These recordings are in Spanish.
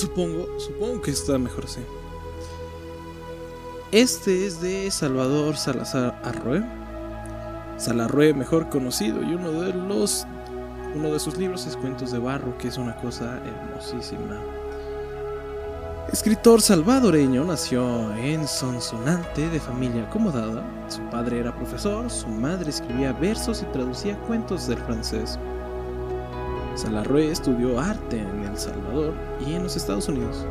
Supongo, supongo que está mejor así. Este es de Salvador Salazar Arroe. Salarroe, mejor conocido, y uno de los uno de sus libros es Cuentos de Barro, que es una cosa hermosísima. Escritor salvadoreño, nació en Sonsonate de familia acomodada. Su padre era profesor, su madre escribía versos y traducía cuentos del francés. Salarroe estudió arte en El Salvador y en los Estados Unidos.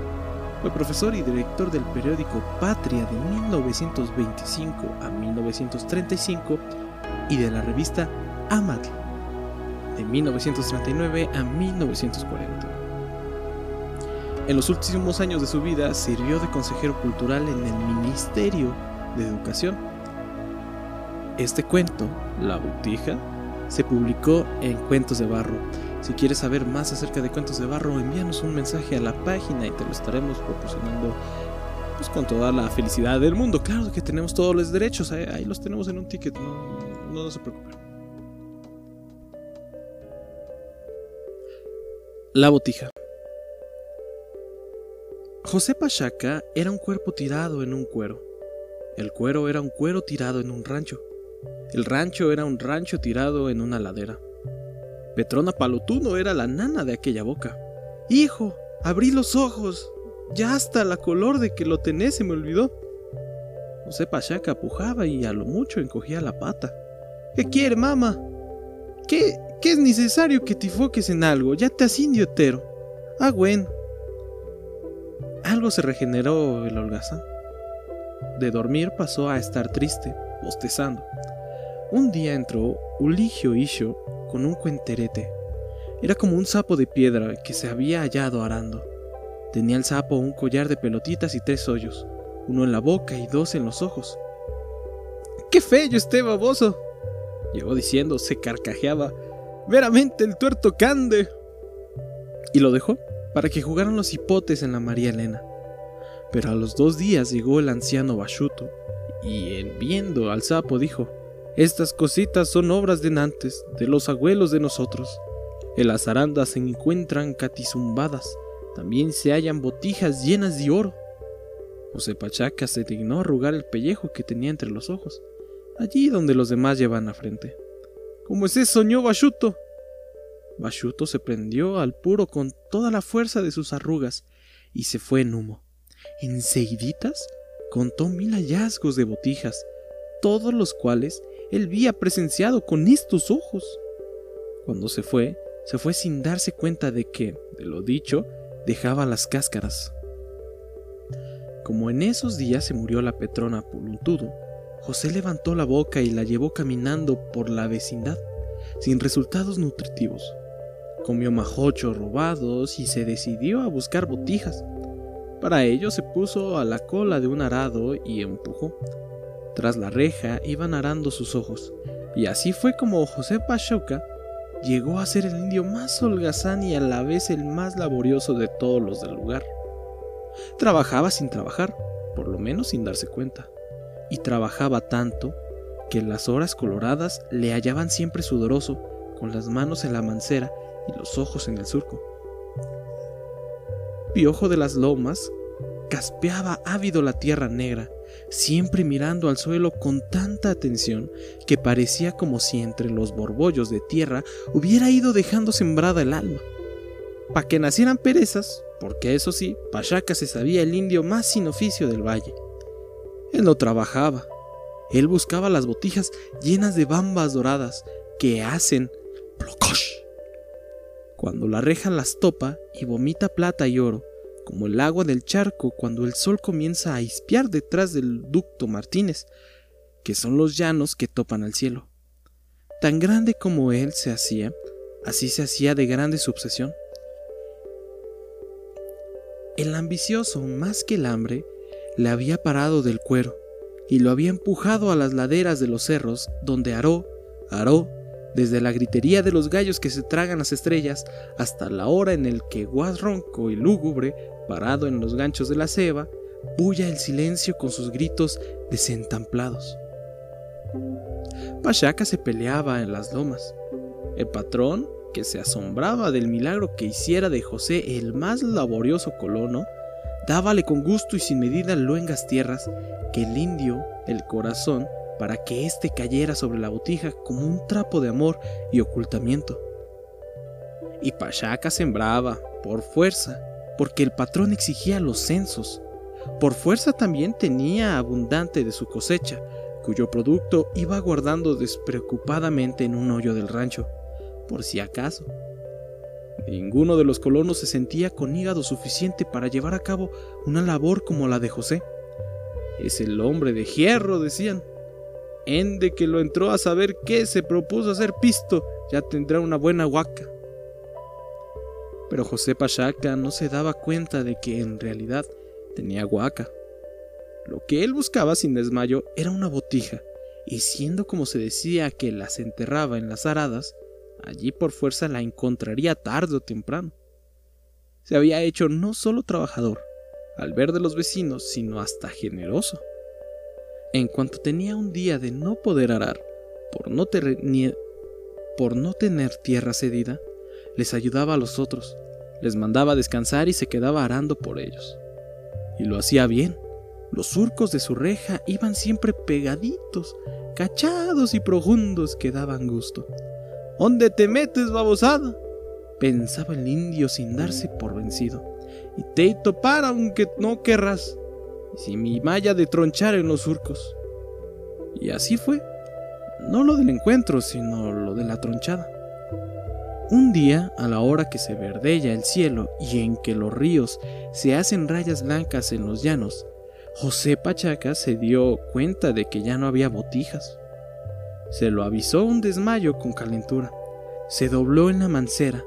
Fue profesor y director del periódico Patria de 1925 a 1935 y de la revista Amatl de 1939 a 1940. En los últimos años de su vida sirvió de consejero cultural en el Ministerio de Educación. Este cuento, La Botija, se publicó en Cuentos de Barro. Si quieres saber más acerca de Cuentos de Barro, envíanos un mensaje a la página y te lo estaremos proporcionando pues, con toda la felicidad del mundo. Claro que tenemos todos los derechos, ahí, los tenemos en un ticket, no, no se preocupen. La botija. José Pachaca era un cuerpo tirado en un cuero. El cuero era un cuero tirado en un rancho. El rancho era un rancho tirado en una ladera. Petrona Palotuno era la nana de aquella boca. Hijo, abrí los ojos. Ya hasta la color de que lo tenés se me olvidó. José Pachaca pujaba y a lo mucho encogía la pata. ¿Qué quiere, mamá? ¿Qué, ¿Qué es necesario que te enfoques en algo? Ya te has indiotero. Ah, bueno. Algo se regeneró el holgazán. De dormir pasó a estar triste, bostezando. Un día entró Uligio Isho con un cuenterete. Era como un sapo de piedra que se había hallado arando. Tenía el sapo un collar de pelotitas y tres hoyos, uno en la boca y dos en los ojos. ¡Qué feo este baboso! Llegó diciendo, se carcajeaba veramente el tuerto Cande. Y lo dejó para que jugaran los hipotes en la María Elena. Pero a los dos días llegó el anciano Bashuto y en viendo al sapo dijo, estas cositas son obras de Nantes, de los abuelos de nosotros. En las arandas se encuentran catizumbadas, también se hallan botijas llenas de oro. José Pachaca se dignó arrugar el pellejo que tenía entre los ojos, allí donde los demás llevan la frente. ¿Cómo es eso, soñó Bashuto? Bashuto se prendió al puro con toda la fuerza de sus arrugas y se fue en humo. Enseguiditas contó mil hallazgos de botijas, todos los cuales él había presenciado con estos ojos. Cuando se fue, se fue sin darse cuenta de que, de lo dicho, dejaba las cáscaras. Como en esos días se murió la Petrona Puluntudo, José levantó la boca y la llevó caminando por la vecindad, sin resultados nutritivos. Comió majochos robados y se decidió a buscar botijas. Para ello se puso a la cola de un arado y empujó. Tras la reja iban arando sus ojos, y así fue como José Pachuca llegó a ser el indio más holgazán y a la vez el más laborioso de todos los del lugar. Trabajaba sin trabajar, por lo menos sin darse cuenta y trabajaba tanto que las horas coloradas le hallaban siempre sudoroso, con las manos en la mancera y los ojos en el surco. Piojo de las lomas caspeaba ávido la tierra negra, siempre mirando al suelo con tanta atención que parecía como si entre los borbollos de tierra hubiera ido dejando sembrada el alma. Pa' que nacieran perezas, porque eso sí, Pachaca se sabía el indio más sin oficio del valle. Él no trabajaba. Él buscaba las botijas llenas de bambas doradas que hacen plocosh cuando la reja las topa y vomita plata y oro, como el agua del charco cuando el sol comienza a espiar detrás del ducto Martínez, que son los llanos que topan al cielo. Tan grande como él se hacía, así se hacía de grande su obsesión. El ambicioso, más que el hambre, le había parado del cuero y lo había empujado a las laderas de los cerros, donde aró, aró, desde la gritería de los gallos que se tragan las estrellas hasta la hora en el que guas ronco y lúgubre, parado en los ganchos de la ceba, bulla el silencio con sus gritos desentamplados. Pachaca se peleaba en las lomas. El patrón que se asombraba del milagro que hiciera de José el más laborioso colono, dábale con gusto y sin medida luengas tierras que el indio, el corazón, para que éste cayera sobre la botija como un trapo de amor y ocultamiento. Y Pachaca sembraba, por fuerza, porque el patrón exigía los censos. Por fuerza también tenía abundante de su cosecha, cuyo producto iba guardando despreocupadamente en un hoyo del rancho, por si acaso. Ninguno de los colonos se sentía con hígado suficiente para llevar a cabo una labor como la de José. Es el hombre de hierro, decían. Ende que lo entró a saber qué se propuso hacer pisto, ya tendrá una buena huaca. Pero José Pachaca no se daba cuenta de que en realidad tenía huaca. Lo que él buscaba sin desmayo era una botija, y siendo como se decía que las enterraba en las aradas, allí por fuerza la encontraría tarde o temprano. Se había hecho no solo trabajador, al ver de los vecinos, sino hasta generoso. En cuanto tenía un día de no poder arar, por no, por no tener tierra cedida, les ayudaba a los otros, les mandaba descansar y se quedaba arando por ellos. Y lo hacía bien. Los surcos de su reja iban siempre pegaditos, cachados y profundos que daban gusto. ¿Dónde te metes, babosada? pensaba el indio sin darse por vencido. Y te topar aunque no querrás. Y si mi malla de tronchar en los surcos. Y así fue. No lo del encuentro, sino lo de la tronchada. Un día, a la hora que se verdella el cielo y en que los ríos se hacen rayas blancas en los llanos, José Pachaca se dio cuenta de que ya no había botijas. Se lo avisó un desmayo con calentura. Se dobló en la mancera.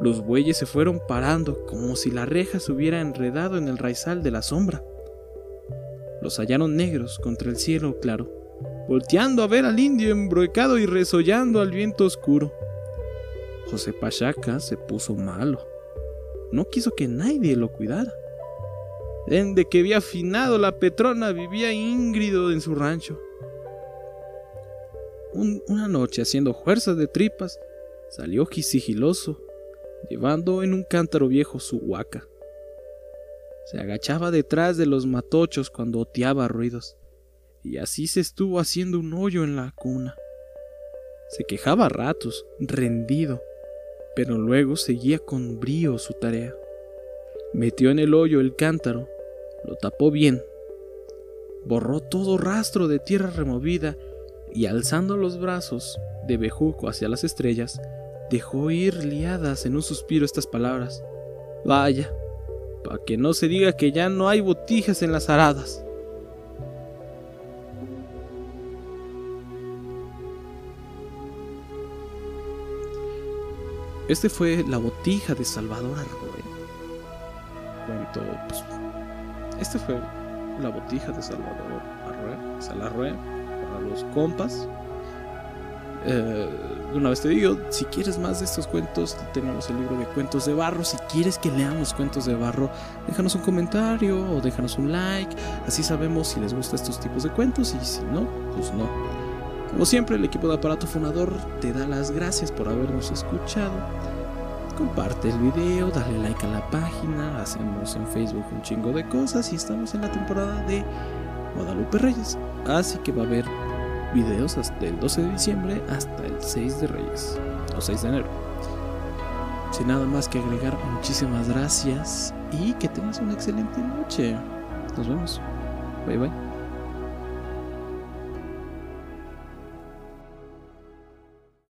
Los bueyes se fueron parando como si la reja se hubiera enredado en el raizal de la sombra. Los hallaron negros contra el cielo claro, volteando a ver al indio embroecado y resollando al viento oscuro. José Pachaca se puso malo. No quiso que nadie lo cuidara. Desde que había afinado la Petrona vivía íngrido en su rancho. una noche, haciendo fuerzas de tripas, salió sigiloso, llevando en un cántaro viejo su huaca. Se agachaba detrás de los matochos cuando oteaba ruidos, y así se estuvo haciendo un hoyo en la cuna. Se quejaba a ratos, rendido, pero luego seguía con brío su tarea. Metió en el hoyo el cántaro, lo tapó bien, borró todo rastro de tierra removida y alzando los brazos de bejuco hacia las estrellas, dejó ir liadas en un suspiro estas palabras. Vaya, para que no se diga que ya no hay botijas en las aradas. Este fue La Botija de Salvador Arroyo. Cuento, pues, este fue La Botija de Salvador Arroyo, Salarroe, para los compas. Eh, una vez te digo, si quieres más de estos cuentos, tenemos el libro de cuentos de barro. Si quieres que leamos cuentos de barro, déjanos un comentario o déjanos un like. Así sabemos si les gustan estos tipos de cuentos y si no, pues no. Como siempre, el equipo de aparato fonador te da las gracias por habernos escuchado. Comparte el video, dale like a la página, hacemos en Facebook un chingo de cosas y estamos en la temporada de Guadalupe Reyes. Así que va a haber videos hasta el 12 de diciembre hasta el 6 de Reyes o 6 de enero. Sin nada más que agregar, muchísimas gracias y que tengas una excelente noche. Nos vemos. Bye bye.